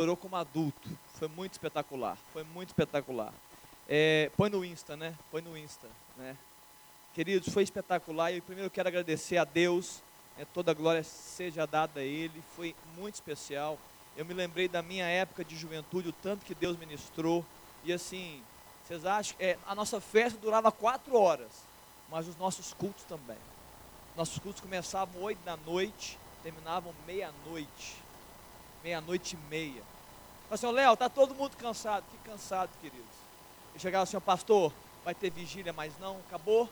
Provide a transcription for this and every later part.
adorou como adulto. Foi muito espetacular. Foi muito espetacular. É, põe no Insta, né? Põe no Insta, né? Queridos, foi espetacular. E primeiro quero agradecer a Deus. Né? Toda a glória seja dada a Ele. Foi muito especial. Eu me lembrei da minha época de juventude, o tanto que Deus ministrou. E assim, vocês acham? É, a nossa festa durava quatro horas, mas os nossos cultos também. Nossos cultos começavam oito da noite, terminavam meia-noite meia-noite e meia. Falei assim, Léo, tá todo mundo cansado. Que cansado, queridos. E chegava assim, pastor, vai ter vigília, mas não, acabou.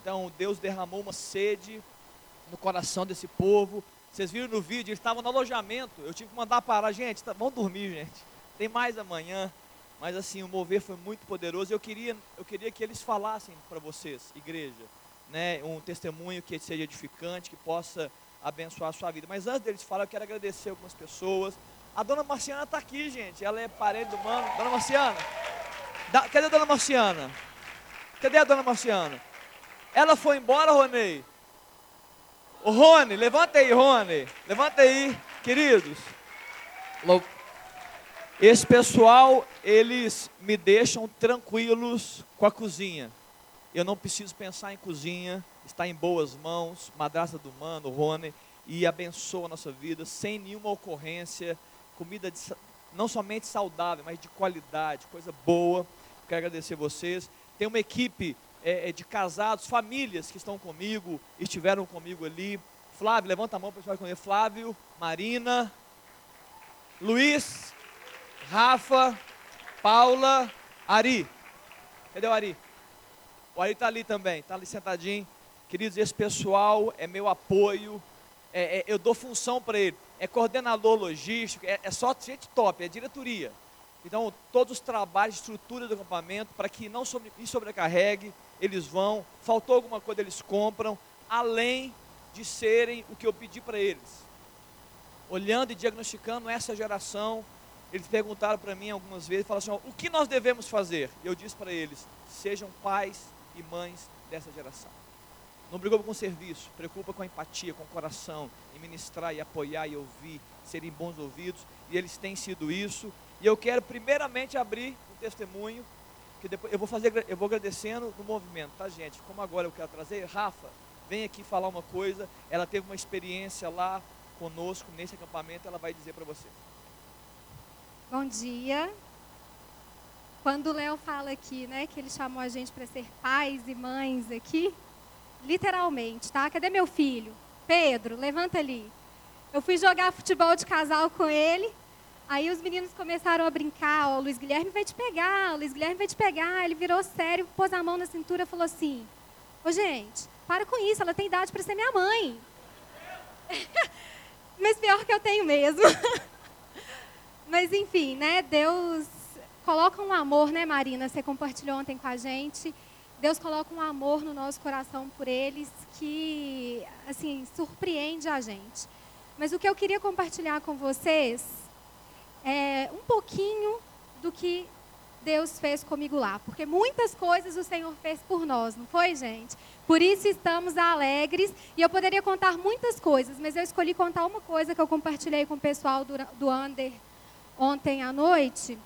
Então Deus derramou uma sede no coração desse povo. Vocês viram no vídeo, eles estavam no alojamento. Eu tive que mandar parar, gente, tá, vamos dormir, gente. Tem mais amanhã. Mas assim, o mover foi muito poderoso. Eu queria, eu queria que eles falassem para vocês, igreja, né, um testemunho que seja edificante, que possa abençoar a sua vida. Mas antes deles falar, eu quero agradecer algumas pessoas. A dona Marciana está aqui, gente. Ela é parente do mano. Dona Marciana. Da, cadê a dona Marciana? Cadê a dona Marciana? Ela foi embora, Ronei? O Rony, levanta aí, Rony. Levanta aí, queridos. Esse pessoal, eles me deixam tranquilos com a cozinha. Eu não preciso pensar em cozinha está em boas mãos, madrasta do mano, Rony, e abençoa a nossa vida sem nenhuma ocorrência, comida de, não somente saudável, mas de qualidade, coisa boa. Quero agradecer vocês. Tem uma equipe é, é de casados, famílias que estão comigo, estiveram comigo ali. Flávio, levanta a mão para o pessoal Flávio, Marina, Luiz, Rafa, Paula, Ari. Cadê o Ari? O Ari está ali também, está ali sentadinho. Queridos, esse pessoal é meu apoio, é, é, eu dou função para ele. É coordenador logístico, é, é só gente top, é diretoria. Então, todos os trabalhos, estrutura do acampamento, para que não sobre, sobrecarregue, eles vão. Faltou alguma coisa, eles compram, além de serem o que eu pedi para eles. Olhando e diagnosticando essa geração, eles perguntaram para mim algumas vezes, falaram assim, o que nós devemos fazer? Eu disse para eles, sejam pais e mães dessa geração. Não brigou com o serviço, preocupa com a empatia, com o coração, em ministrar e apoiar e ouvir, serem bons ouvidos, e eles têm sido isso. E eu quero primeiramente abrir um testemunho, que depois eu vou fazer, eu vou agradecendo no movimento, tá gente? Como agora eu quero trazer, Rafa, vem aqui falar uma coisa, ela teve uma experiência lá conosco nesse acampamento, ela vai dizer para você. Bom dia. Quando o Léo fala aqui, né, que ele chamou a gente para ser pais e mães aqui, literalmente, tá? Cadê meu filho? Pedro, levanta ali. Eu fui jogar futebol de casal com ele. Aí os meninos começaram a brincar, ó, o Luiz Guilherme vai te pegar, o Luiz Guilherme vai te pegar. Ele virou sério, pôs a mão na cintura e falou assim: Ô gente, para com isso, ela tem idade para ser minha mãe. Mas pior que eu tenho mesmo. Mas enfim, né? Deus coloca um amor, né, Marina? Você compartilhou ontem com a gente. Deus coloca um amor no nosso coração por eles que, assim, surpreende a gente. Mas o que eu queria compartilhar com vocês é um pouquinho do que Deus fez comigo lá, porque muitas coisas o Senhor fez por nós, não foi, gente? Por isso estamos alegres e eu poderia contar muitas coisas, mas eu escolhi contar uma coisa que eu compartilhei com o pessoal do, do Under ontem à noite.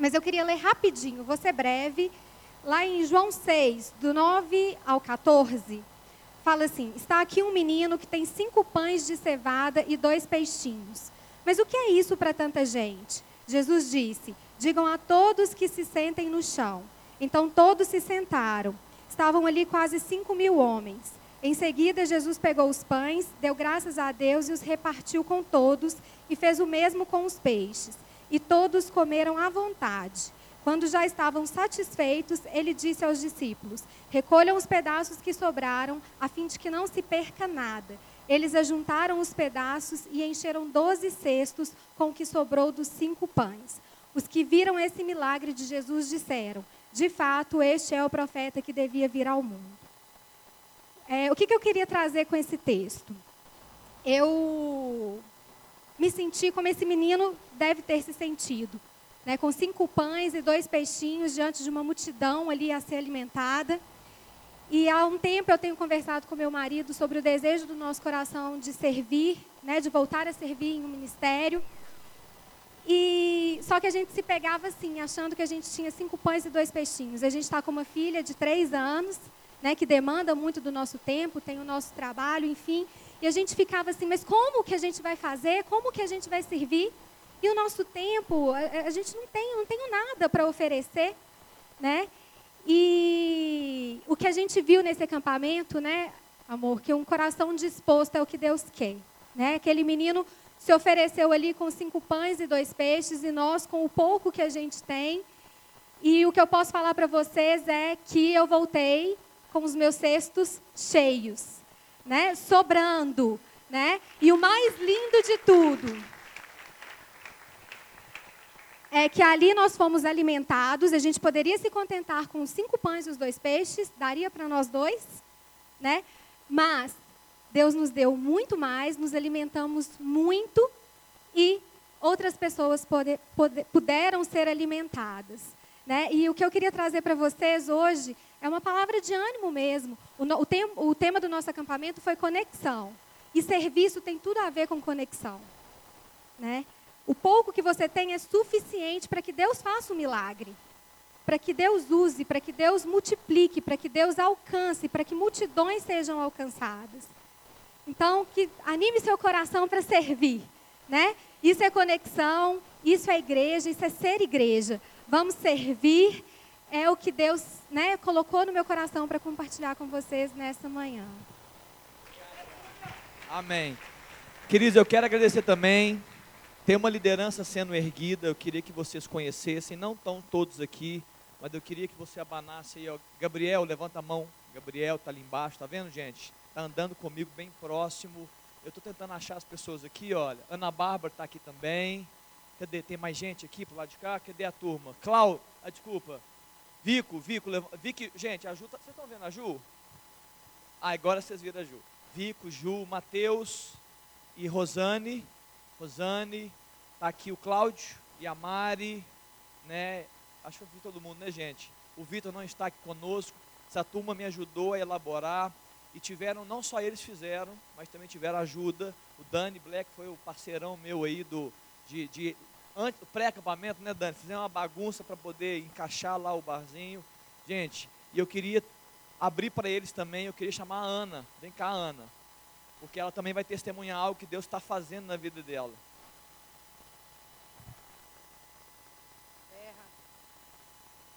Mas eu queria ler rapidinho, vou ser breve Lá em João 6, do 9 ao 14, fala assim: Está aqui um menino que tem cinco pães de cevada e dois peixinhos. Mas o que é isso para tanta gente? Jesus disse: Digam a todos que se sentem no chão. Então todos se sentaram. Estavam ali quase cinco mil homens. Em seguida, Jesus pegou os pães, deu graças a Deus e os repartiu com todos, e fez o mesmo com os peixes. E todos comeram à vontade. Quando já estavam satisfeitos, ele disse aos discípulos: Recolham os pedaços que sobraram, a fim de que não se perca nada. Eles ajuntaram os pedaços e encheram doze cestos com o que sobrou dos cinco pães. Os que viram esse milagre de Jesus disseram: De fato, este é o profeta que devia vir ao mundo. É, o que, que eu queria trazer com esse texto? Eu me senti como esse menino deve ter se sentido né, com cinco pães e dois peixinhos diante de uma multidão ali a ser alimentada. E há um tempo eu tenho conversado com meu marido sobre o desejo do nosso coração de servir, né, de voltar a servir em um ministério. E só que a gente se pegava assim, achando que a gente tinha cinco pães e dois peixinhos. A gente está com uma filha de três anos, né, que demanda muito do nosso tempo, tem o nosso trabalho, enfim. E a gente ficava assim, mas como que a gente vai fazer? Como que a gente vai servir? E o nosso tempo, a, a gente não tem, não tem nada para oferecer, né? E o que a gente viu nesse acampamento, né, amor, que um coração disposto é o que Deus quer, né? Aquele menino se ofereceu ali com cinco pães e dois peixes e nós com o pouco que a gente tem. E o que eu posso falar para vocês é que eu voltei com os meus cestos cheios, né? Sobrando, né? E o mais lindo de tudo é que ali nós fomos alimentados. A gente poderia se contentar com cinco pães e os dois peixes, daria para nós dois, né? Mas Deus nos deu muito mais, nos alimentamos muito e outras pessoas poder, poder, puderam ser alimentadas. Né? E o que eu queria trazer para vocês hoje é uma palavra de ânimo mesmo. O, o, tem, o tema do nosso acampamento foi conexão. E serviço tem tudo a ver com conexão. Né? O pouco que você tem é suficiente para que Deus faça um milagre. Para que Deus use, para que Deus multiplique, para que Deus alcance, para que multidões sejam alcançadas. Então, que anime seu coração para servir, né? Isso é conexão, isso é igreja, isso é ser igreja. Vamos servir, é o que Deus né, colocou no meu coração para compartilhar com vocês nessa manhã. Amém. Queridos, eu quero agradecer também. Tem uma liderança sendo erguida, eu queria que vocês conhecessem, não estão todos aqui, mas eu queria que você abanasse aí, ó. Gabriel, levanta a mão. Gabriel está ali embaixo, tá vendo, gente? está andando comigo bem próximo. Eu estou tentando achar as pessoas aqui, olha. Ana Bárbara está aqui também. Cadê? Tem mais gente aqui pro lado de cá? Cadê a turma? Clau, ah, desculpa. Vico, Vico, gente, a Ju, tá, vocês estão vendo a Ju? Ah, agora vocês viram a Ju. Vico, Ju, Matheus e Rosane. Rosane, tá aqui o Cláudio e a Mari, né? Acho que eu vi todo mundo, né, gente? O Vitor não está aqui conosco. Essa turma me ajudou a elaborar e tiveram, não só eles fizeram, mas também tiveram ajuda. O Dani Black foi o parceirão meu aí do, de, de pré-acampamento, né, Dani? Fizemos uma bagunça para poder encaixar lá o barzinho. Gente, e eu queria abrir para eles também, eu queria chamar a Ana. Vem cá, Ana. Porque ela também vai testemunhar algo que Deus está fazendo na vida dela.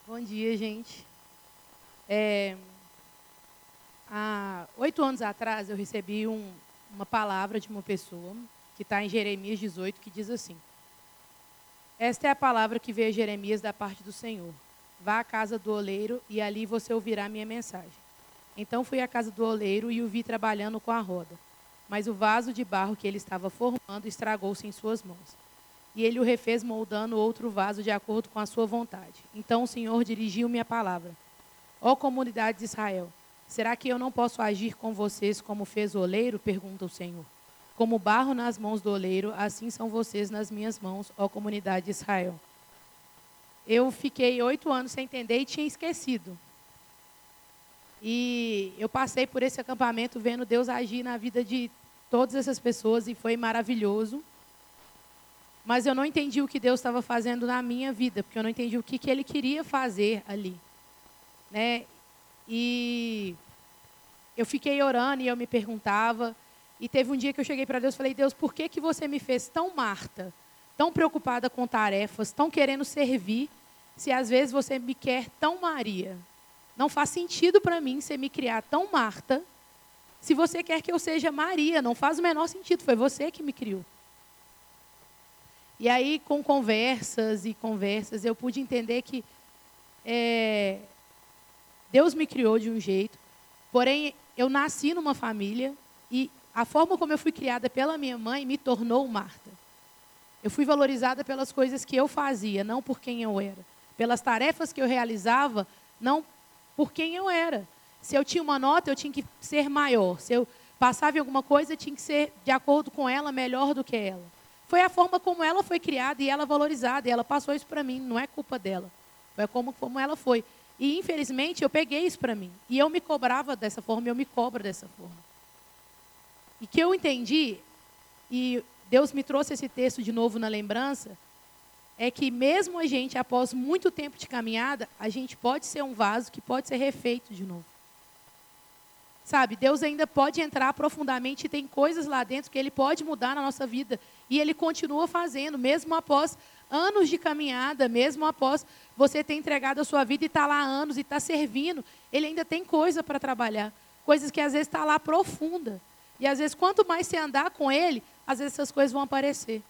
Bom dia, gente. É, Há oito anos atrás, eu recebi um, uma palavra de uma pessoa, que está em Jeremias 18, que diz assim: Esta é a palavra que veio a Jeremias da parte do Senhor. Vá à casa do oleiro e ali você ouvirá minha mensagem. Então fui à casa do oleiro e o vi trabalhando com a roda. Mas o vaso de barro que ele estava formando estragou-se em suas mãos. E ele o refez moldando outro vaso de acordo com a sua vontade. Então o Senhor dirigiu-me a palavra: Ó comunidade de Israel, Será que eu não posso agir com vocês como fez o oleiro? pergunta o Senhor. Como barro nas mãos do oleiro, assim são vocês nas minhas mãos, ó comunidade de Israel. Eu fiquei oito anos sem entender e tinha esquecido. E eu passei por esse acampamento vendo Deus agir na vida de todas essas pessoas e foi maravilhoso. Mas eu não entendi o que Deus estava fazendo na minha vida, porque eu não entendi o que, que Ele queria fazer ali. Né? E eu fiquei orando e eu me perguntava. E teve um dia que eu cheguei para Deus e falei: Deus, por que, que você me fez tão Marta, tão preocupada com tarefas, tão querendo servir, se às vezes você me quer tão Maria? Não faz sentido para mim você me criar tão Marta, se você quer que eu seja Maria. Não faz o menor sentido, foi você que me criou. E aí, com conversas e conversas, eu pude entender que é, Deus me criou de um jeito, porém eu nasci numa família e a forma como eu fui criada pela minha mãe me tornou Marta. Eu fui valorizada pelas coisas que eu fazia, não por quem eu era. Pelas tarefas que eu realizava, não por quem eu era. Se eu tinha uma nota, eu tinha que ser maior. Se eu passava em alguma coisa, eu tinha que ser de acordo com ela, melhor do que ela. Foi a forma como ela foi criada e ela valorizada. E ela passou isso para mim, não é culpa dela. Foi como, como ela foi. E infelizmente eu peguei isso para mim. E eu me cobrava dessa forma, eu me cobro dessa forma. E que eu entendi, e Deus me trouxe esse texto de novo na lembrança, é que mesmo a gente, após muito tempo de caminhada, a gente pode ser um vaso que pode ser refeito de novo. Sabe, Deus ainda pode entrar profundamente e tem coisas lá dentro que Ele pode mudar na nossa vida. E Ele continua fazendo, mesmo após anos de caminhada, mesmo após você ter entregado a sua vida e estar tá lá há anos e estar tá servindo, Ele ainda tem coisa para trabalhar. Coisas que às vezes está lá profunda. E às vezes, quanto mais você andar com Ele, às vezes essas coisas vão aparecer.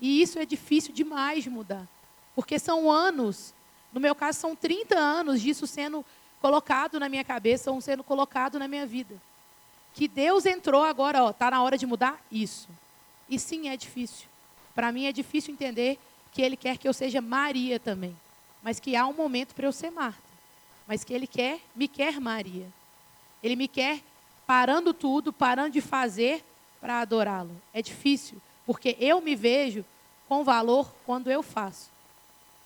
E isso é difícil demais de mudar. Porque são anos, no meu caso, são 30 anos disso sendo colocado na minha cabeça, ou sendo colocado na minha vida. Que Deus entrou agora, ó, está na hora de mudar isso. E sim, é difícil. Para mim é difícil entender que Ele quer que eu seja Maria também. Mas que há um momento para eu ser Marta. Mas que Ele quer, me quer Maria. Ele me quer parando tudo, parando de fazer para adorá-lo. É difícil, porque eu me vejo com valor quando eu faço.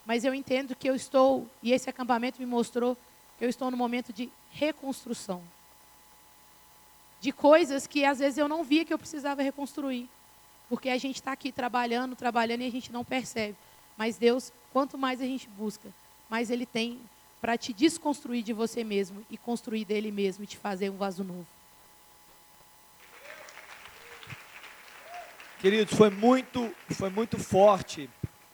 Mas eu entendo que eu estou, e esse acampamento me mostrou eu estou no momento de reconstrução. De coisas que às vezes eu não via que eu precisava reconstruir. Porque a gente está aqui trabalhando, trabalhando e a gente não percebe. Mas Deus, quanto mais a gente busca, mais Ele tem para te desconstruir de você mesmo e construir dele mesmo e te fazer um vaso novo. Queridos, foi muito, foi muito forte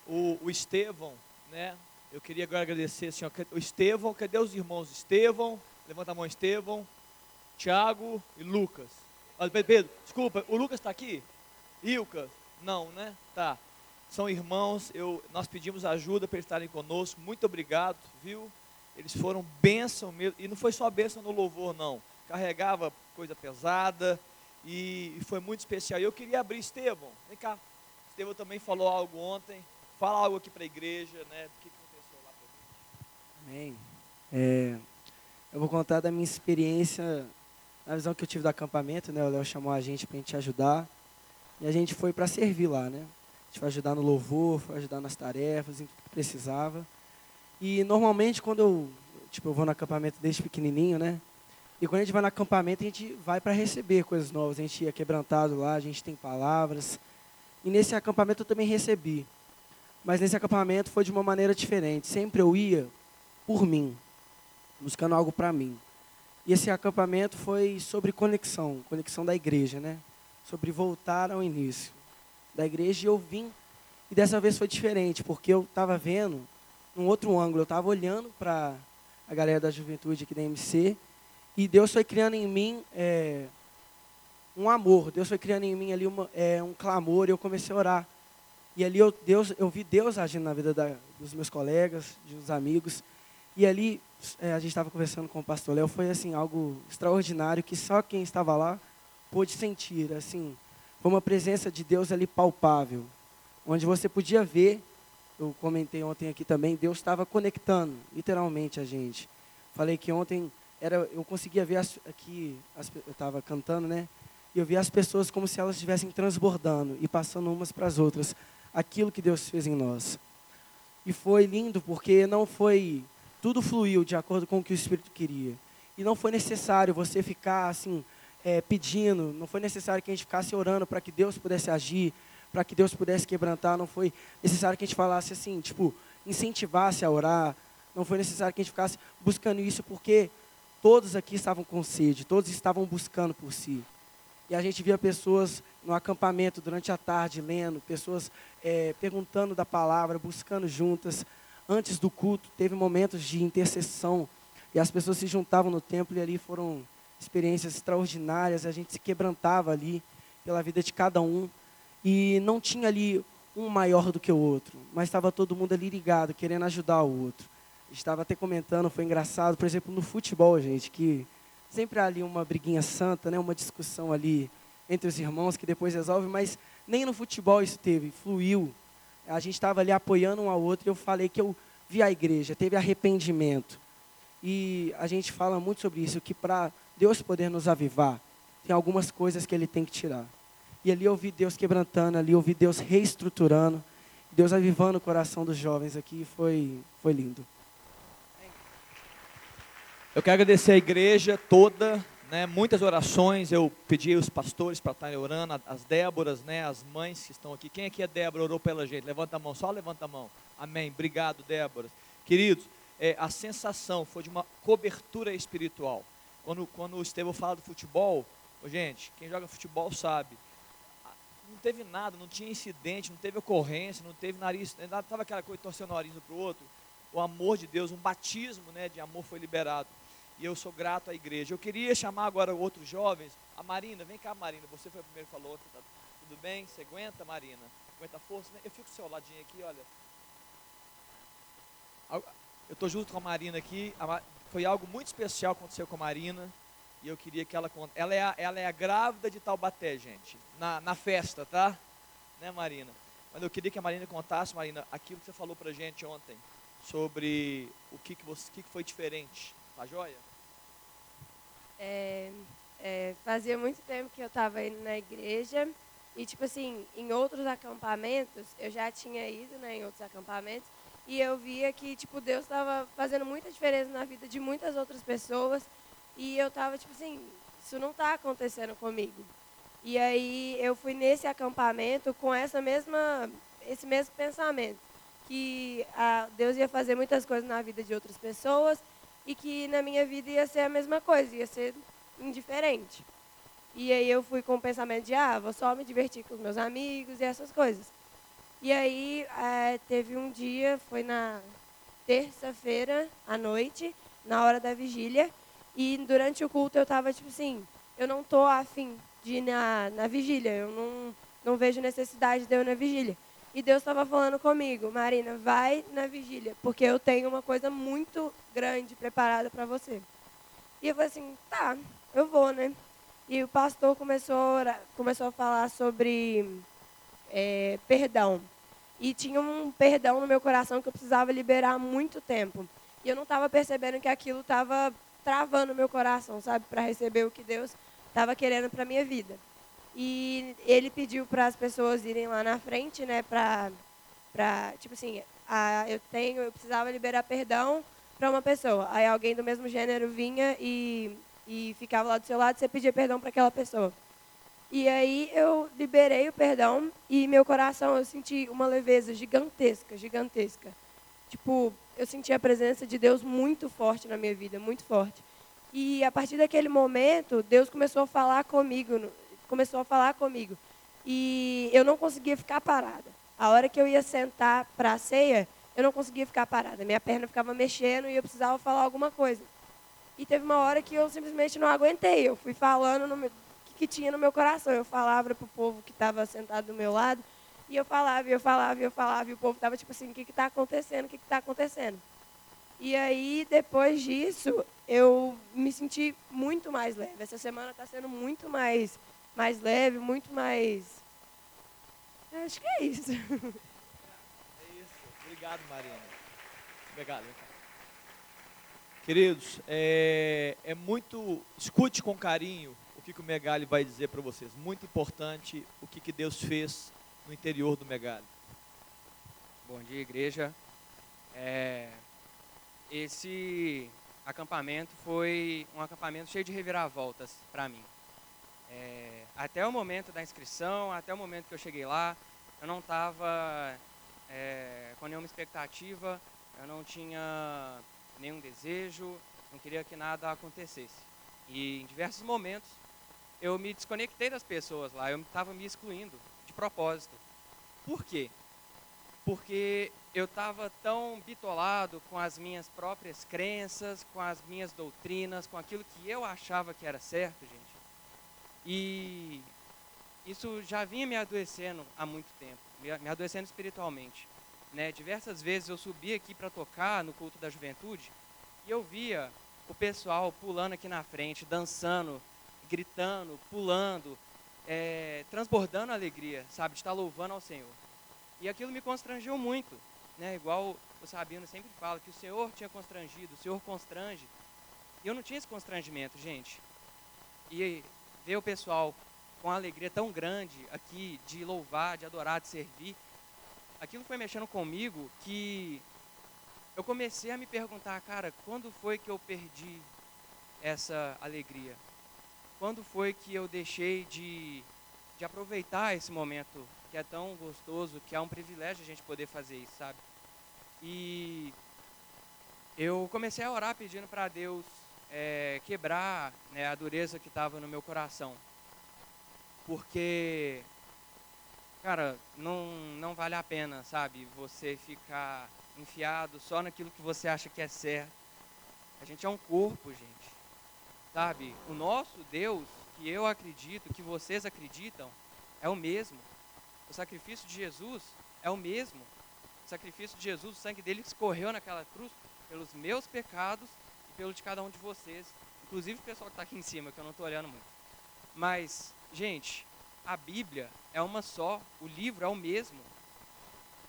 o, o Estevão, né? Eu queria agora agradecer, senhor, o Estevão, cadê os irmãos Estevão? Levanta a mão, Estevão, Tiago e Lucas. Pedro, desculpa, o Lucas está aqui? Ilka? Não, né? Tá. São irmãos, eu, nós pedimos ajuda para eles estarem conosco. Muito obrigado, viu? Eles foram bênção mesmo. E não foi só bênção no louvor, não. Carregava coisa pesada e, foi muito especial. E eu queria abrir Estevão. Vem cá. Estevão também falou algo ontem. Fala algo aqui para a igreja, né? O que, Amém. É, eu vou contar da minha experiência, na visão que eu tive do acampamento, né? O Léo chamou a gente para a gente ajudar. E a gente foi para servir lá, né? A gente foi ajudar no louvor, foi ajudar nas tarefas, em tudo que precisava. E normalmente quando eu, tipo, eu vou no acampamento desde pequenininho, né? E quando a gente vai no acampamento, a gente vai para receber coisas novas. A gente ia quebrantado lá, a gente tem palavras. E nesse acampamento eu também recebi. Mas nesse acampamento foi de uma maneira diferente. Sempre eu ia por mim, buscando algo para mim. E esse acampamento foi sobre conexão, conexão da igreja, né? Sobre voltar ao início da igreja. E eu vim, e dessa vez foi diferente, porque eu estava vendo num outro ângulo, eu estava olhando para a galera da juventude aqui da MC, e Deus foi criando em mim é, um amor, Deus foi criando em mim ali uma, é, um clamor, e eu comecei a orar. E ali eu, Deus, eu vi Deus agindo na vida da, dos meus colegas, dos amigos. E ali, é, a gente estava conversando com o pastor Léo, foi assim, algo extraordinário que só quem estava lá pôde sentir. Assim, foi uma presença de Deus ali palpável, onde você podia ver, eu comentei ontem aqui também, Deus estava conectando, literalmente, a gente. Falei que ontem era, eu conseguia ver aqui, as, eu estava cantando, né? E eu via as pessoas como se elas estivessem transbordando e passando umas para as outras aquilo que Deus fez em nós. E foi lindo porque não foi tudo fluiu de acordo com o que o Espírito queria. E não foi necessário você ficar assim, é, pedindo, não foi necessário que a gente ficasse orando para que Deus pudesse agir, para que Deus pudesse quebrantar, não foi necessário que a gente falasse assim, tipo, incentivasse a orar, não foi necessário que a gente ficasse buscando isso, porque todos aqui estavam com sede, todos estavam buscando por si. E a gente via pessoas no acampamento durante a tarde lendo, pessoas é, perguntando da palavra, buscando juntas, antes do culto, teve momentos de intercessão e as pessoas se juntavam no templo e ali foram experiências extraordinárias. A gente se quebrantava ali pela vida de cada um e não tinha ali um maior do que o outro, mas estava todo mundo ali ligado, querendo ajudar o outro. Estava até comentando, foi engraçado, por exemplo, no futebol, gente, que sempre há ali uma briguinha santa, né, uma discussão ali entre os irmãos que depois resolve, mas nem no futebol isso teve, fluiu a gente estava ali apoiando um ao outro e eu falei que eu vi a igreja, teve arrependimento. E a gente fala muito sobre isso, que para Deus poder nos avivar, tem algumas coisas que Ele tem que tirar. E ali eu vi Deus quebrantando, ali eu vi Deus reestruturando, Deus avivando o coração dos jovens aqui, foi, foi lindo. Eu quero agradecer a igreja toda, né, muitas orações, eu pedi os pastores para estarem orando, as Déboras, né, as mães que estão aqui. Quem aqui é Débora, orou pela gente? Levanta a mão, só levanta a mão. Amém. Obrigado, Débora. Queridos, é, a sensação foi de uma cobertura espiritual. Quando, quando o Estevão fala do futebol, gente, quem joga futebol sabe, não teve nada, não tinha incidente, não teve ocorrência, não teve nariz, estava aquela coisa torcendo o nariz para o outro. O amor de Deus, um batismo né, de amor foi liberado e eu sou grato à igreja. Eu queria chamar agora outros jovens. A Marina, vem cá, Marina. Você foi o primeiro que falou. Tá tudo bem? Você aguenta, Marina? Aguenta a força? Né? Eu fico do seu ladinho aqui, olha. Eu estou junto com a Marina aqui. Foi algo muito especial que aconteceu com a Marina. E eu queria que ela conte. Ela é a, ela é a grávida de Taubaté, gente. Na, na festa, tá? Né, Marina? Mas eu queria que a Marina contasse, Marina, aquilo que você falou pra gente ontem. Sobre o que, que, você, o que, que foi diferente. Tá joia? É, é, fazia muito tempo que eu estava indo na igreja e, tipo assim, em outros acampamentos, eu já tinha ido né, em outros acampamentos e eu via que, tipo, Deus estava fazendo muita diferença na vida de muitas outras pessoas e eu estava, tipo assim, isso não está acontecendo comigo. E aí eu fui nesse acampamento com essa mesma, esse mesmo pensamento, que a, Deus ia fazer muitas coisas na vida de outras pessoas e que na minha vida ia ser a mesma coisa, ia ser indiferente. E aí eu fui com o pensamento de, ah, vou só me divertir com os meus amigos e essas coisas. E aí é, teve um dia, foi na terça-feira à noite, na hora da vigília, e durante o culto eu estava tipo assim, eu não tô afim de ir na, na vigília, eu não, não vejo necessidade de eu ir na vigília. E Deus estava falando comigo, Marina, vai na vigília, porque eu tenho uma coisa muito grande preparada para você. E eu falei assim, tá, eu vou, né? E o pastor começou a, orar, começou a falar sobre é, perdão. E tinha um perdão no meu coração que eu precisava liberar há muito tempo. E eu não estava percebendo que aquilo estava travando o meu coração, sabe? Para receber o que Deus estava querendo para minha vida. E ele pediu para as pessoas irem lá na frente, né, para para tipo assim, a, eu tenho, eu precisava liberar perdão para uma pessoa. Aí alguém do mesmo gênero vinha e e ficava lá do seu lado, você pedia perdão para aquela pessoa. E aí eu liberei o perdão e meu coração eu senti uma leveza gigantesca, gigantesca. Tipo, eu senti a presença de Deus muito forte na minha vida, muito forte. E a partir daquele momento, Deus começou a falar comigo começou a falar comigo. E eu não conseguia ficar parada. A hora que eu ia sentar para a ceia, eu não conseguia ficar parada. Minha perna ficava mexendo e eu precisava falar alguma coisa. E teve uma hora que eu simplesmente não aguentei. Eu fui falando o que tinha no meu coração. Eu falava para o povo que estava sentado do meu lado. E eu falava, e eu falava, e eu falava. E o povo estava tipo assim, o que está acontecendo? O que está acontecendo? E aí, depois disso, eu me senti muito mais leve. Essa semana está sendo muito mais mais leve, muito mais. Acho que é isso. É isso. Obrigado, Marina. Obrigado. Queridos, é, é muito. Escute com carinho o que, que o Megali vai dizer para vocês. Muito importante o que, que Deus fez no interior do Megali. Bom dia, igreja. É, esse acampamento foi um acampamento cheio de reviravoltas para mim. É, até o momento da inscrição, até o momento que eu cheguei lá, eu não estava é, com nenhuma expectativa, eu não tinha nenhum desejo, não queria que nada acontecesse. E em diversos momentos eu me desconectei das pessoas lá, eu estava me excluindo de propósito. Por quê? Porque eu estava tão bitolado com as minhas próprias crenças, com as minhas doutrinas, com aquilo que eu achava que era certo, gente e isso já vinha me adoecendo há muito tempo, me adoecendo espiritualmente. Né? Diversas vezes eu subia aqui para tocar no culto da juventude e eu via o pessoal pulando aqui na frente, dançando, gritando, pulando, é, transbordando alegria, sabe, de estar louvando ao Senhor. E aquilo me constrangeu muito, né? Igual o Sabino sempre fala que o Senhor tinha constrangido, o Senhor constrange. E eu não tinha esse constrangimento, gente. E ver o pessoal com uma alegria tão grande aqui de louvar, de adorar, de servir, aquilo foi mexendo comigo que eu comecei a me perguntar, cara, quando foi que eu perdi essa alegria? quando foi que eu deixei de, de aproveitar esse momento que é tão gostoso, que é um privilégio a gente poder fazer isso, sabe? E eu comecei a orar pedindo para Deus é, quebrar né, a dureza que estava no meu coração. Porque, cara, não, não vale a pena, sabe, você ficar enfiado só naquilo que você acha que é certo. A gente é um corpo, gente. Sabe? O nosso Deus, que eu acredito, que vocês acreditam, é o mesmo. O sacrifício de Jesus é o mesmo. O sacrifício de Jesus, o sangue dele escorreu naquela cruz pelos meus pecados pelo de cada um de vocês. Inclusive o pessoal que está aqui em cima, que eu não estou olhando muito. Mas, gente, a Bíblia é uma só, o livro é o mesmo.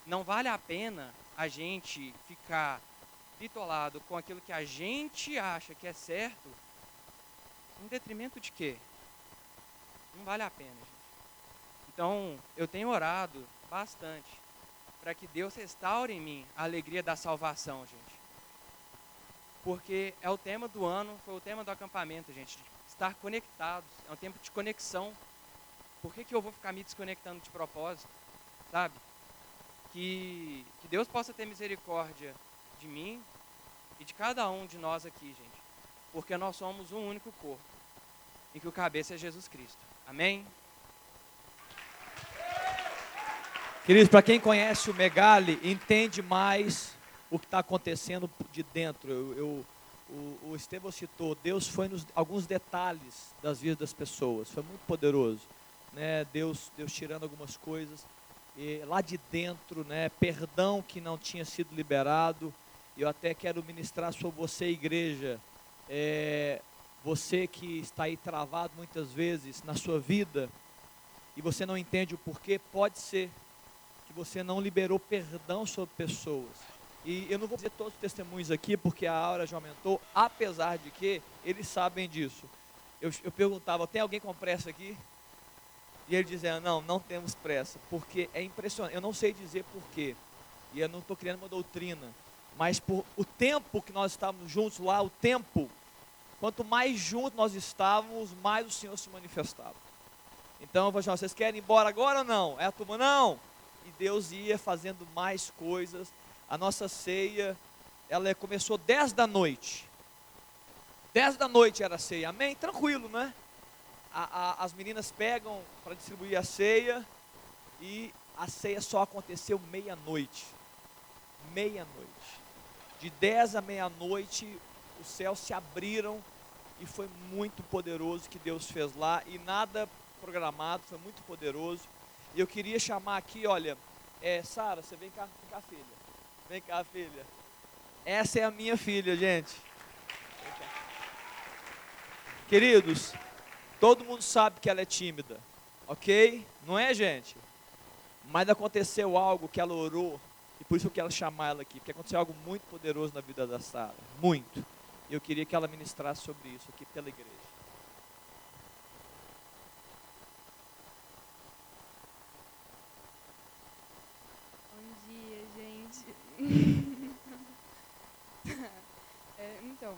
Não vale a pena a gente ficar bitolado com aquilo que a gente acha que é certo, em detrimento de quê? Não vale a pena, gente. Então, eu tenho orado bastante para que Deus restaure em mim a alegria da salvação, gente. Porque é o tema do ano, foi o tema do acampamento, gente. Estar conectados, é um tempo de conexão. Por que, que eu vou ficar me desconectando de propósito? Sabe? Que, que Deus possa ter misericórdia de mim e de cada um de nós aqui, gente. Porque nós somos um único corpo. E que o cabeça é Jesus Cristo. Amém? Queridos, para quem conhece o Megali, entende mais o que está acontecendo de dentro. Eu, eu, o, o Estevão citou, Deus foi nos alguns detalhes das vidas das pessoas, foi muito poderoso. Né? Deus, Deus tirando algumas coisas, e lá de dentro, né? perdão que não tinha sido liberado. Eu até quero ministrar sobre você, igreja, é, você que está aí travado muitas vezes na sua vida, e você não entende o porquê, pode ser que você não liberou perdão sobre pessoas. E eu não vou dizer todos os testemunhos aqui, porque a hora já aumentou, apesar de que eles sabem disso. Eu, eu perguntava, tem alguém com pressa aqui? E ele dizia, não, não temos pressa, porque é impressionante. Eu não sei dizer porquê, e eu não estou criando uma doutrina, mas por o tempo que nós estávamos juntos lá, o tempo, quanto mais juntos nós estávamos, mais o Senhor se manifestava. Então eu vou chamar, vocês querem ir embora agora ou não? É a turma, não. E Deus ia fazendo mais coisas. A nossa ceia, ela começou 10 da noite. 10 da noite era a ceia, amém? Tranquilo, né? A, a, as meninas pegam para distribuir a ceia e a ceia só aconteceu meia-noite. Meia-noite. De 10 à meia-noite, os céus se abriram e foi muito poderoso que Deus fez lá e nada programado, foi muito poderoso. E eu queria chamar aqui, olha, é, Sara, você vem cá, vem cá, filha. Vem cá, filha. Essa é a minha filha, gente. Queridos, todo mundo sabe que ela é tímida, ok? Não é, gente? Mas aconteceu algo que ela orou, e por isso eu quero chamar ela aqui, porque aconteceu algo muito poderoso na vida da Sara. Muito. E eu queria que ela ministrasse sobre isso aqui pela igreja. Bom dia, gente. É, então,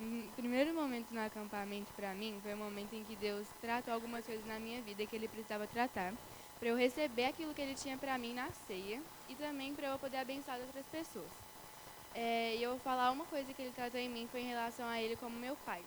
o primeiro momento no acampamento para mim foi o momento em que Deus tratou algumas coisas na minha vida que Ele precisava tratar, para eu receber aquilo que Ele tinha para mim na ceia e também para eu poder abençoar outras pessoas. É, e eu vou falar uma coisa que Ele tratou em mim foi em relação a Ele como meu pai,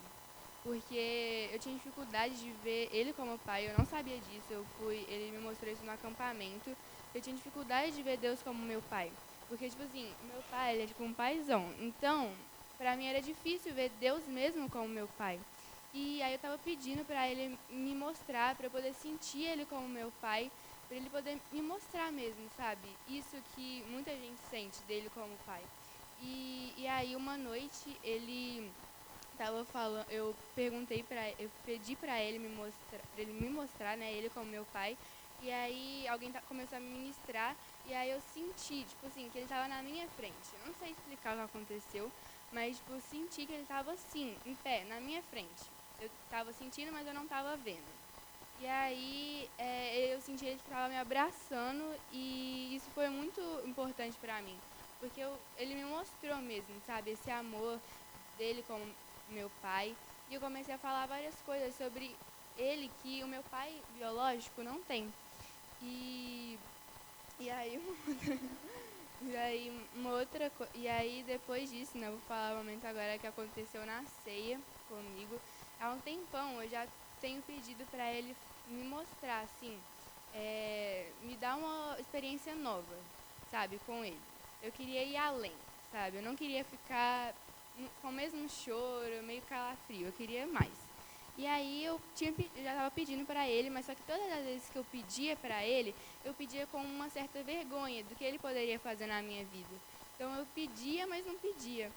porque eu tinha dificuldade de ver Ele como pai. Eu não sabia disso. Eu fui, Ele me mostrou isso no acampamento. Eu tinha dificuldade de ver Deus como meu pai. Porque, tipo assim, meu pai, ele é tipo um paizão. Então, pra mim era difícil ver Deus mesmo como meu pai. E aí eu tava pedindo pra ele me mostrar, pra eu poder sentir ele como meu pai, pra ele poder me mostrar mesmo, sabe? Isso que muita gente sente dele como pai. E, e aí uma noite ele tava falando, eu perguntei para eu pedi para ele me mostrar, ele me mostrar, né, ele como meu pai. E aí alguém tá, começou a me ministrar e aí eu senti, tipo assim, que ele estava na minha frente. Eu não sei explicar o que aconteceu, mas tipo, senti que ele estava assim, em pé, na minha frente. Eu estava sentindo, mas eu não estava vendo. E aí é, eu senti ele que estava me abraçando e isso foi muito importante para mim, porque eu, ele me mostrou mesmo, sabe, esse amor dele como meu pai E eu comecei a falar várias coisas sobre ele que o meu pai biológico não tem. E, e aí e aí uma outra e aí depois disso, né, vou falar o momento agora que aconteceu na ceia comigo. Há um tempão eu já tenho pedido para ele me mostrar assim, é, me dar uma experiência nova, sabe, com ele. Eu queria ir além, sabe? Eu não queria ficar com o mesmo choro, meio calafrio. Eu queria mais. E aí eu tinha, já estava pedindo para ele, mas só que todas as vezes que eu pedia para ele, eu pedia com uma certa vergonha do que ele poderia fazer na minha vida. Então eu pedia, mas não pedia.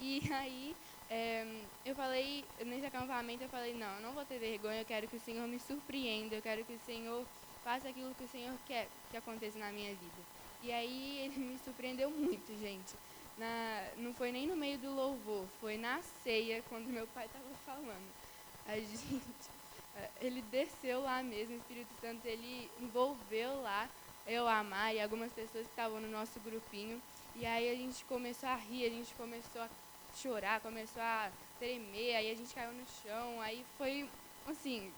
E aí é, eu falei, nesse acampamento eu falei, não, eu não vou ter vergonha, eu quero que o Senhor me surpreenda, eu quero que o Senhor faça aquilo que o Senhor quer que aconteça na minha vida. E aí ele me surpreendeu muito, gente. Na, não foi nem no meio do louvor, foi na ceia, quando meu pai estava falando. A gente, ele desceu lá mesmo, o Espírito Santo, ele envolveu lá, eu, a Mari, e algumas pessoas que estavam no nosso grupinho. E aí a gente começou a rir, a gente começou a chorar, começou a tremer, aí a gente caiu no chão, aí foi, assim,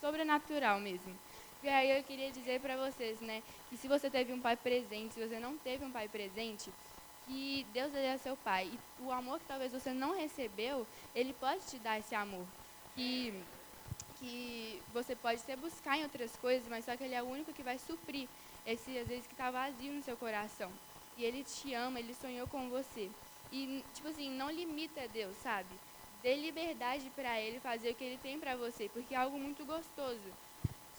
sobrenatural mesmo. E aí eu queria dizer para vocês, né, que se você teve um pai presente, se você não teve um pai presente, que Deus é seu pai. E o amor que talvez você não recebeu, ele pode te dar esse amor. Que, que você pode até buscar em outras coisas, mas só que ele é o único que vai suprir esse, às vezes, que está vazio no seu coração. E ele te ama, ele sonhou com você. E, tipo assim, não limita Deus, sabe? Dê liberdade para ele fazer o que ele tem para você, porque é algo muito gostoso.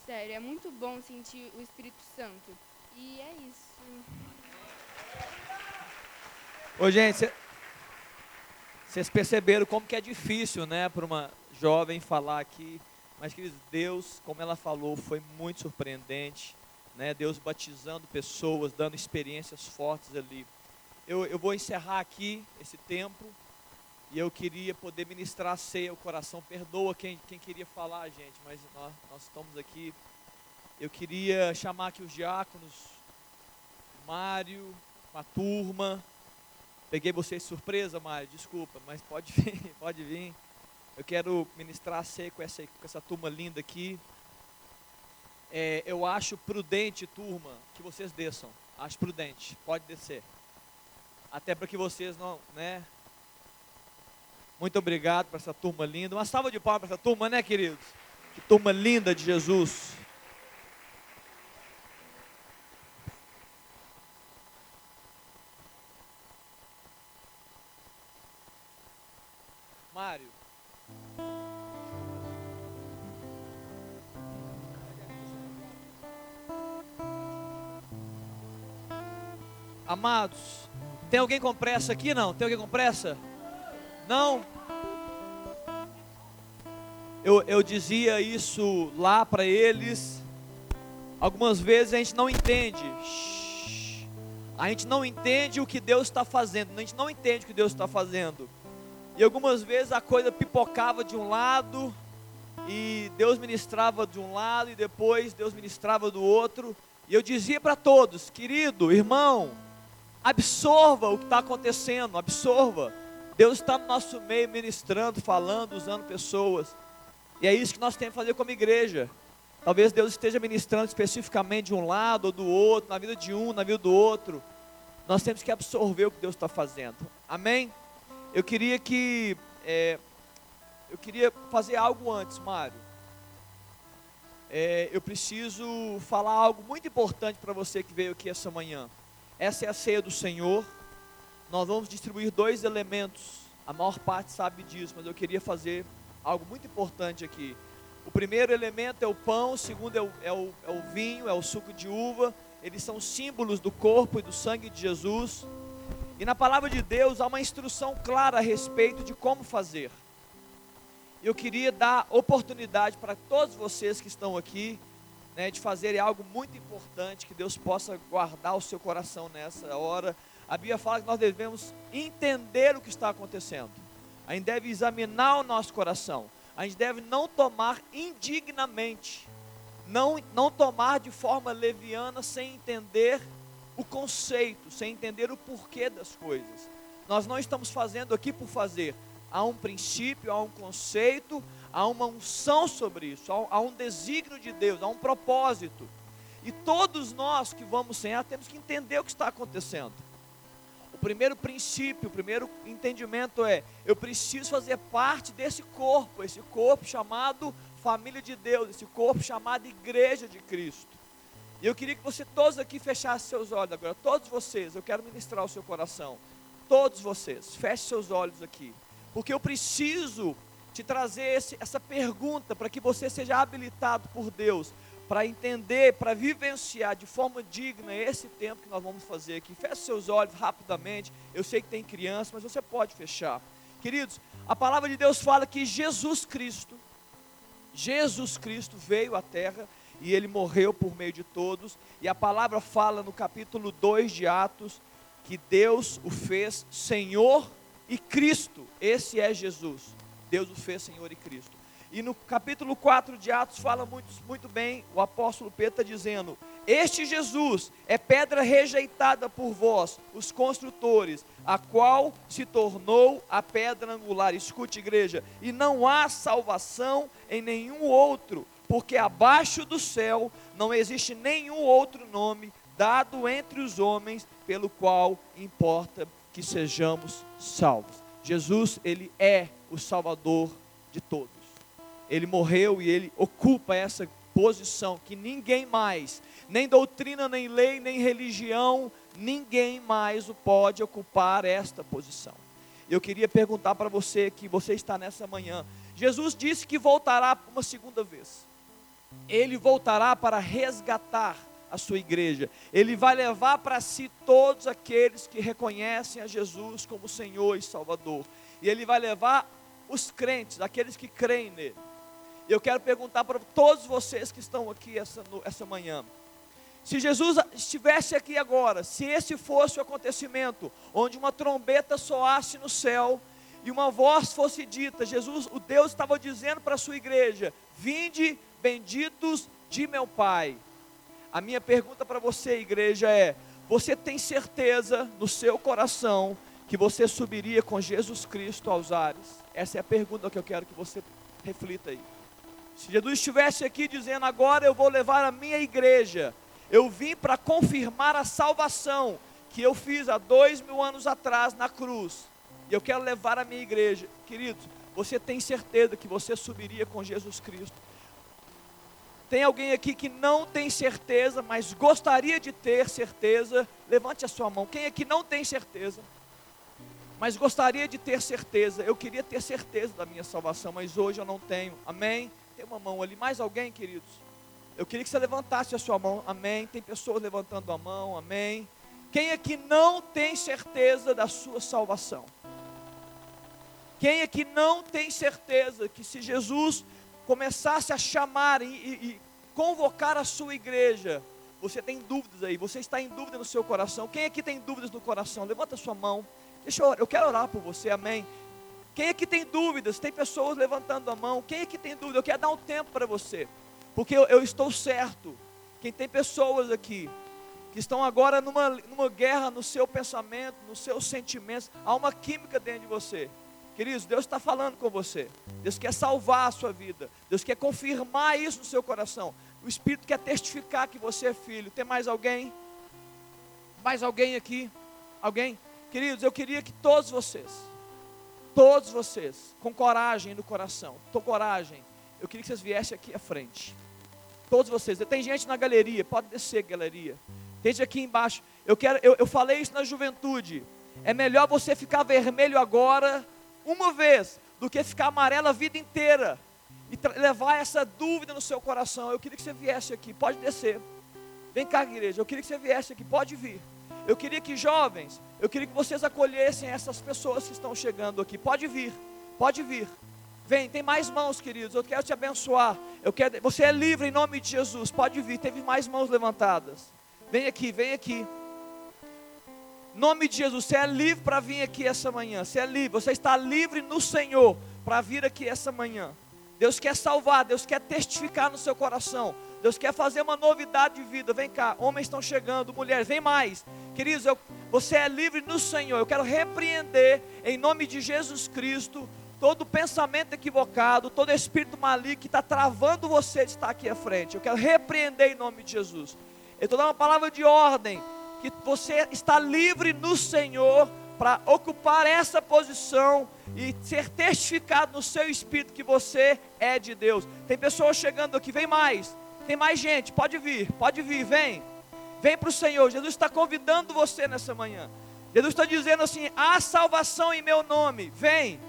Sério, é muito bom sentir o Espírito Santo. E é isso. Ô, gente, vocês perceberam como que é difícil, né, para uma jovem falar aqui. Mas, queridos, Deus, como ela falou, foi muito surpreendente. Né? Deus batizando pessoas, dando experiências fortes ali. Eu, eu vou encerrar aqui esse tempo. E eu queria poder ministrar a ceia, o coração. Perdoa quem, quem queria falar, gente, mas nós, nós estamos aqui. Eu queria chamar aqui os diáconos, Mário, uma turma. Peguei vocês surpresa, Mário, desculpa, mas pode vir, pode vir. Eu quero ministrar ceia com essa, com essa turma linda aqui. É, eu acho prudente, turma, que vocês desçam. Acho prudente, pode descer. Até para que vocês não, né, muito obrigado para essa turma linda. Uma salva de palmas para essa turma, né, queridos? Que turma linda de Jesus. Amados, tem alguém com pressa aqui? Não? Tem alguém com pressa? Não? Eu, eu dizia isso lá para eles. Algumas vezes a gente não entende. A gente não entende o que Deus está fazendo. A gente não entende o que Deus está fazendo. E algumas vezes a coisa pipocava de um lado. E Deus ministrava de um lado. E depois Deus ministrava do outro. E eu dizia para todos: querido, irmão, absorva o que está acontecendo. Absorva. Deus está no nosso meio ministrando, falando, usando pessoas. E é isso que nós temos que fazer como igreja. Talvez Deus esteja ministrando especificamente de um lado ou do outro, na vida de um, na vida do outro. Nós temos que absorver o que Deus está fazendo. Amém? Eu queria que. É, eu queria fazer algo antes, Mário. É, eu preciso falar algo muito importante para você que veio aqui essa manhã. Essa é a ceia do Senhor nós vamos distribuir dois elementos. A maior parte sabe disso, mas eu queria fazer algo muito importante aqui. O primeiro elemento é o pão, o segundo é o, é o, é o vinho, é o suco de uva. Eles são símbolos do corpo e do sangue de Jesus. E na palavra de Deus há uma instrução clara a respeito de como fazer. Eu queria dar oportunidade para todos vocês que estão aqui, né, de fazerem algo muito importante, que Deus possa guardar o seu coração nessa hora a Bíblia fala que nós devemos entender o que está acontecendo. A gente deve examinar o nosso coração. A gente deve não tomar indignamente. Não, não tomar de forma leviana sem entender o conceito, sem entender o porquê das coisas. Nós não estamos fazendo aqui por fazer. há um princípio, há um conceito, há uma unção sobre isso, há, um desígnio de Deus, há um propósito. E todos nós que vamos cear temos que entender o que está acontecendo. O primeiro princípio, o primeiro entendimento é: eu preciso fazer parte desse corpo, esse corpo chamado família de Deus, esse corpo chamado igreja de Cristo. E eu queria que você todos aqui fechassem seus olhos agora, todos vocês, eu quero ministrar o seu coração. Todos vocês, feche seus olhos aqui. Porque eu preciso te trazer esse, essa pergunta para que você seja habilitado por Deus para entender, para vivenciar de forma digna esse tempo que nós vamos fazer aqui. Feche seus olhos rapidamente. Eu sei que tem criança, mas você pode fechar. Queridos, a palavra de Deus fala que Jesus Cristo, Jesus Cristo veio à terra e ele morreu por meio de todos. E a palavra fala no capítulo 2 de Atos que Deus o fez Senhor e Cristo. Esse é Jesus. Deus o fez Senhor e Cristo. E no capítulo 4 de Atos fala muito, muito bem, o apóstolo Pedro está dizendo: Este Jesus é pedra rejeitada por vós, os construtores, a qual se tornou a pedra angular. Escute, igreja, e não há salvação em nenhum outro, porque abaixo do céu não existe nenhum outro nome dado entre os homens pelo qual importa que sejamos salvos. Jesus, ele é o salvador de todos. Ele morreu e ele ocupa essa posição que ninguém mais, nem doutrina, nem lei, nem religião, ninguém mais o pode ocupar esta posição. Eu queria perguntar para você que você está nessa manhã. Jesus disse que voltará uma segunda vez. Ele voltará para resgatar a sua igreja. Ele vai levar para si todos aqueles que reconhecem a Jesus como Senhor e Salvador. E ele vai levar os crentes, aqueles que creem nele. Eu quero perguntar para todos vocês que estão aqui essa, essa manhã. Se Jesus estivesse aqui agora, se esse fosse o acontecimento, onde uma trombeta soasse no céu e uma voz fosse dita, Jesus, o Deus estava dizendo para a sua igreja: Vinde, benditos de meu Pai. A minha pergunta para você, igreja, é: você tem certeza no seu coração que você subiria com Jesus Cristo aos ares? Essa é a pergunta que eu quero que você reflita aí. Se Jesus estivesse aqui dizendo, agora eu vou levar a minha igreja, eu vim para confirmar a salvação que eu fiz há dois mil anos atrás na cruz, e eu quero levar a minha igreja, queridos, você tem certeza que você subiria com Jesus Cristo? Tem alguém aqui que não tem certeza, mas gostaria de ter certeza? Levante a sua mão. Quem aqui não tem certeza, mas gostaria de ter certeza? Eu queria ter certeza da minha salvação, mas hoje eu não tenho. Amém? Tem uma mão ali. Mais alguém, queridos? Eu queria que você levantasse a sua mão. Amém. Tem pessoas levantando a mão. Amém. Quem aqui não tem certeza da sua salvação? Quem aqui não tem certeza que se Jesus começasse a chamar e, e, e convocar a sua igreja, você tem dúvidas aí, você está em dúvida no seu coração. Quem aqui tem dúvidas no coração? Levanta a sua mão. Deixa eu, eu quero orar por você, amém. Quem aqui tem dúvidas? Tem pessoas levantando a mão. Quem aqui tem dúvida? Eu quero dar um tempo para você. Porque eu, eu, estou certo. Quem tem pessoas aqui que estão agora numa, numa guerra no seu pensamento, nos seus sentimentos. Há uma química dentro de você. Queridos, Deus está falando com você. Deus quer salvar a sua vida. Deus quer confirmar isso no seu coração. O Espírito quer testificar que você é filho. Tem mais alguém? Mais alguém aqui? Alguém? Queridos, eu queria que todos vocês Todos vocês, com coragem no coração, com coragem, eu queria que vocês viessem aqui à frente. Todos vocês, tem gente na galeria, pode descer, galeria. Tem gente aqui embaixo. Eu quero, eu, eu falei isso na juventude. É melhor você ficar vermelho agora, uma vez, do que ficar amarelo a vida inteira e levar essa dúvida no seu coração. Eu queria que você viesse aqui, pode descer. Vem cá, igreja, eu queria que você viesse aqui, pode vir. Eu queria que jovens, eu queria que vocês acolhessem essas pessoas que estão chegando aqui. Pode vir, pode vir. Vem, tem mais mãos, queridos. Eu quero te abençoar. Eu quero, você é livre em nome de Jesus. Pode vir. Teve mais mãos levantadas. Vem aqui, vem aqui. Nome de Jesus, você é livre para vir aqui essa manhã. Você é livre. Você está livre no Senhor para vir aqui essa manhã. Deus quer salvar, Deus quer testificar no seu coração. Deus quer fazer uma novidade de vida. Vem cá, homens estão chegando, mulheres, vem mais. Queridos, eu, você é livre no Senhor. Eu quero repreender, em nome de Jesus Cristo, todo pensamento equivocado, todo espírito maligno que está travando você de estar aqui à frente. Eu quero repreender em nome de Jesus. Eu estou dando uma palavra de ordem, que você está livre no Senhor para ocupar essa posição e ser testificado no seu espírito que você é de Deus. Tem pessoas chegando aqui, vem mais, tem mais gente, pode vir, pode vir, vem, vem para o Senhor. Jesus está convidando você nessa manhã. Jesus está dizendo assim: há salvação em meu nome, vem,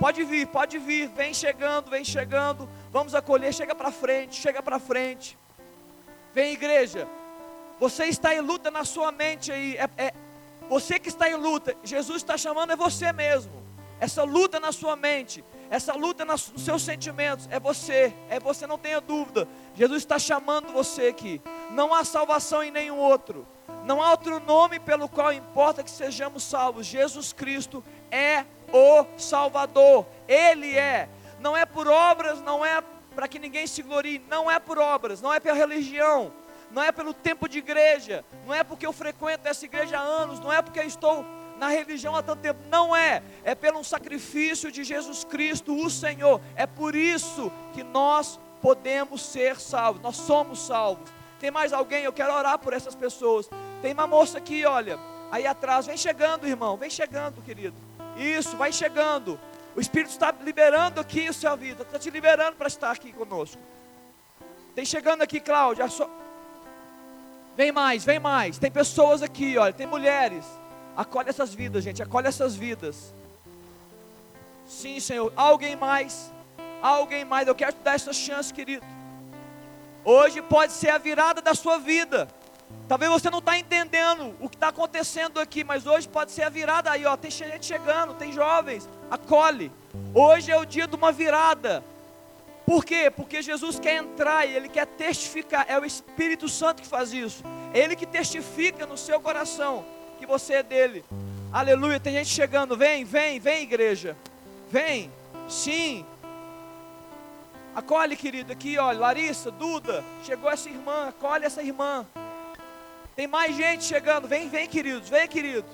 pode vir, pode vir, vem chegando, vem chegando, vamos acolher, chega para frente, chega para frente. Vem, igreja, você está em luta na sua mente aí, é, é você que está em luta, Jesus está chamando é você mesmo. Essa luta na sua mente, essa luta nos seus sentimentos, é você, é você, não tenha dúvida. Jesus está chamando você aqui. Não há salvação em nenhum outro. Não há outro nome pelo qual importa que sejamos salvos. Jesus Cristo é o Salvador. Ele é. Não é por obras, não é para que ninguém se glorie, não é por obras, não é pela religião não é pelo tempo de igreja, não é porque eu frequento essa igreja há anos, não é porque eu estou na religião há tanto tempo, não é, é pelo sacrifício de Jesus Cristo, o Senhor. É por isso que nós podemos ser salvos, nós somos salvos. Tem mais alguém? Eu quero orar por essas pessoas. Tem uma moça aqui, olha, aí atrás, vem chegando, irmão, vem chegando, querido. Isso, vai chegando. O Espírito está liberando aqui a sua vida, está te liberando para estar aqui conosco. Tem chegando aqui, Cláudia. Vem mais, vem mais. Tem pessoas aqui, olha, tem mulheres. Acolhe essas vidas, gente, acolhe essas vidas. Sim, Senhor. Alguém mais? Alguém mais? Eu quero te dar essa chance, querido. Hoje pode ser a virada da sua vida. Talvez você não está entendendo o que está acontecendo aqui, mas hoje pode ser a virada aí, ó. Tem gente chegando, tem jovens. Acolhe. Hoje é o dia de uma virada. Por quê? Porque Jesus quer entrar e Ele quer testificar. É o Espírito Santo que faz isso. É Ele que testifica no seu coração que você é dele. Aleluia. Tem gente chegando. Vem, vem, vem, igreja. Vem. Sim. Acolhe, querido, aqui, olha. Larissa, Duda. Chegou essa irmã. Acolhe essa irmã. Tem mais gente chegando. Vem, vem, queridos. Vem, querido.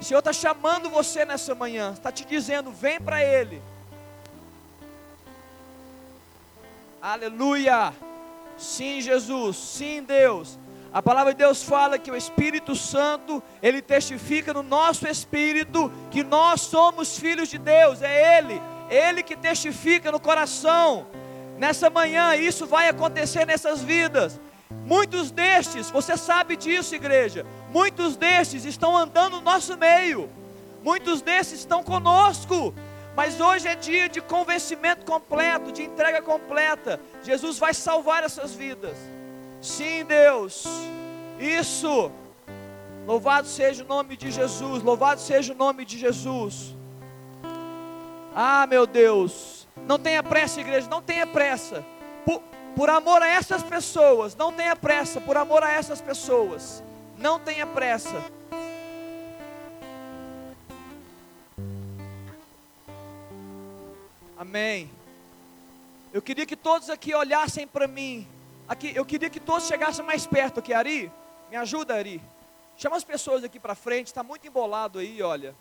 O Senhor está chamando você nessa manhã. Está te dizendo: vem para Ele. Aleluia! Sim, Jesus, sim, Deus. A palavra de Deus fala que o Espírito Santo, ele testifica no nosso espírito que nós somos filhos de Deus, é Ele, Ele que testifica no coração. Nessa manhã, isso vai acontecer nessas vidas. Muitos destes, você sabe disso, igreja, muitos destes estão andando no nosso meio, muitos destes estão conosco, mas hoje é dia de convencimento completo, de entrega completa. Jesus vai salvar essas vidas. Sim, Deus. Isso. Louvado seja o nome de Jesus. Louvado seja o nome de Jesus. Ah, meu Deus. Não tenha pressa, igreja. Não tenha pressa. Por, por amor a essas pessoas. Não tenha pressa. Por amor a essas pessoas. Não tenha pressa. Amém. Eu queria que todos aqui olhassem para mim. Aqui, eu queria que todos chegassem mais perto aqui, Ari. Me ajuda, Ari. Chama as pessoas aqui para frente, está muito embolado aí, olha.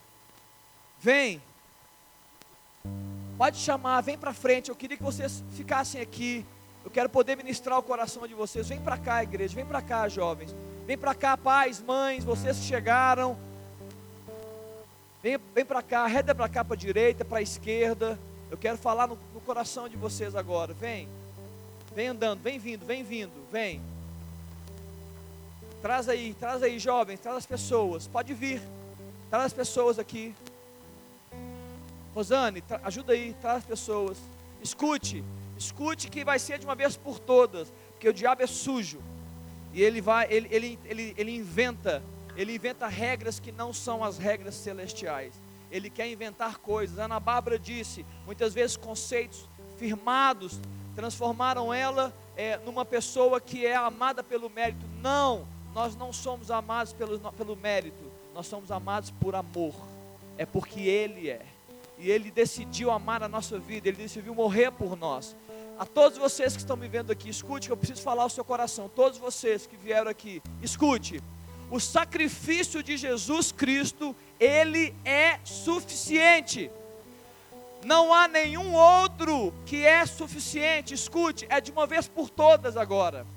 Vem. Pode chamar, vem para frente. Eu queria que vocês ficassem aqui. Eu quero poder ministrar o coração de vocês. Vem para cá, igreja. Vem para cá, jovens. Vem para cá, pais, mães, vocês que chegaram. Vem, vem para cá, reda para cá para direita, para a esquerda. Eu quero falar no, no coração de vocês agora. Vem. Vem andando, vem vindo, vem vindo, vem. Traz aí, traz aí, jovens, traz as pessoas. Pode vir. Traz as pessoas aqui. Rosane, ajuda aí, traz as pessoas. Escute, escute que vai ser de uma vez por todas, porque o diabo é sujo. E ele vai, ele, ele, ele, ele inventa, ele inventa regras que não são as regras celestiais ele quer inventar coisas. Ana Bárbara disse, muitas vezes conceitos firmados transformaram ela é, numa pessoa que é amada pelo mérito. Não, nós não somos amados pelo, pelo mérito, nós somos amados por amor. É porque Ele é. E Ele decidiu amar a nossa vida, Ele decidiu morrer por nós. A todos vocês que estão me vendo aqui, escute que eu preciso falar ao seu coração. Todos vocês que vieram aqui, escute. O sacrifício de Jesus Cristo ele é suficiente. Não há nenhum outro que é suficiente. Escute, é de uma vez por todas agora.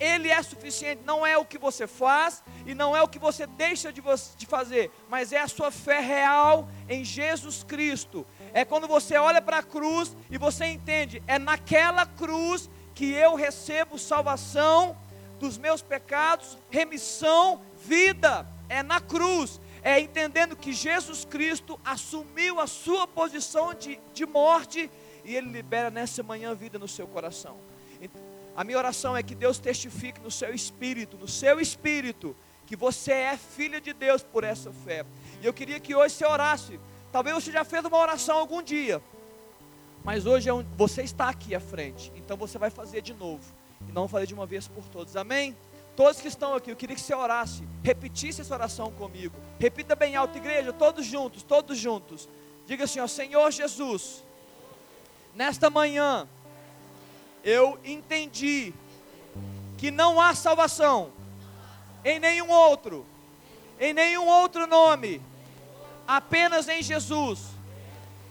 Ele é suficiente, não é o que você faz e não é o que você deixa de, você, de fazer, mas é a sua fé real em Jesus Cristo. É quando você olha para a cruz e você entende, é naquela cruz que eu recebo salvação dos meus pecados, remissão, vida. É na cruz é entendendo que Jesus Cristo assumiu a sua posição de, de morte e Ele libera nessa manhã vida no seu coração. A minha oração é que Deus testifique no seu espírito, no seu espírito, que você é filha de Deus por essa fé. E eu queria que hoje você orasse. Talvez você já fez uma oração algum dia, mas hoje é um, você está aqui à frente, então você vai fazer de novo. E não fazer de uma vez por todos. Amém? Todos que estão aqui, eu queria que você orasse, repetisse essa oração comigo. Repita bem alto, igreja, todos juntos, todos juntos. Diga assim, ó, Senhor Jesus, nesta manhã eu entendi que não há salvação em nenhum outro, em nenhum outro nome, apenas em Jesus.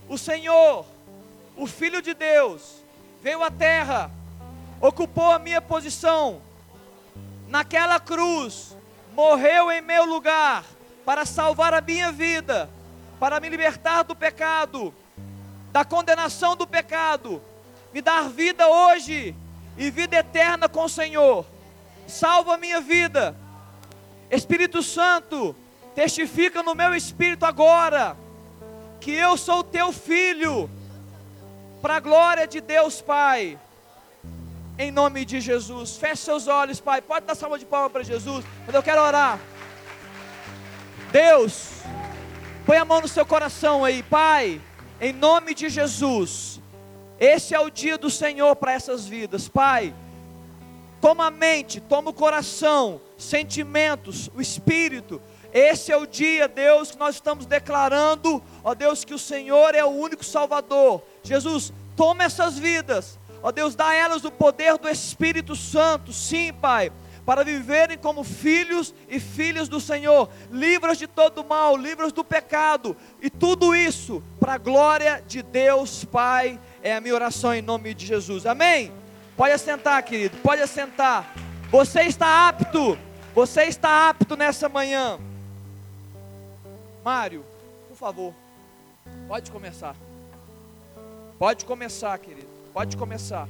O Senhor, o Filho de Deus, veio à terra, ocupou a minha posição naquela cruz, morreu em meu lugar para salvar a minha vida, para me libertar do pecado, da condenação do pecado, me dar vida hoje e vida eterna com o Senhor. Salva a minha vida. Espírito Santo, testifica no meu espírito agora que eu sou teu filho, para a glória de Deus Pai em nome de Jesus. Feche seus olhos, Pai. Pode dar salva de palmas para Jesus, mas eu quero orar. Deus, põe a mão no seu coração aí, Pai, em nome de Jesus. Esse é o dia do Senhor para essas vidas, Pai. Toma a mente, toma o coração, sentimentos, o espírito. Esse é o dia, Deus, que nós estamos declarando, ó Deus, que o Senhor é o único Salvador. Jesus, toma essas vidas, Ó Deus, dá a elas o poder do Espírito Santo, sim, Pai, para viverem como filhos e filhas do Senhor, livres de todo mal, livres do pecado, e tudo isso para a glória de Deus, Pai, é a minha oração em nome de Jesus, amém? Pode assentar, querido, pode assentar. Você está apto, você está apto nessa manhã. Mário, por favor, pode começar. Pode começar, querido. Pode começar.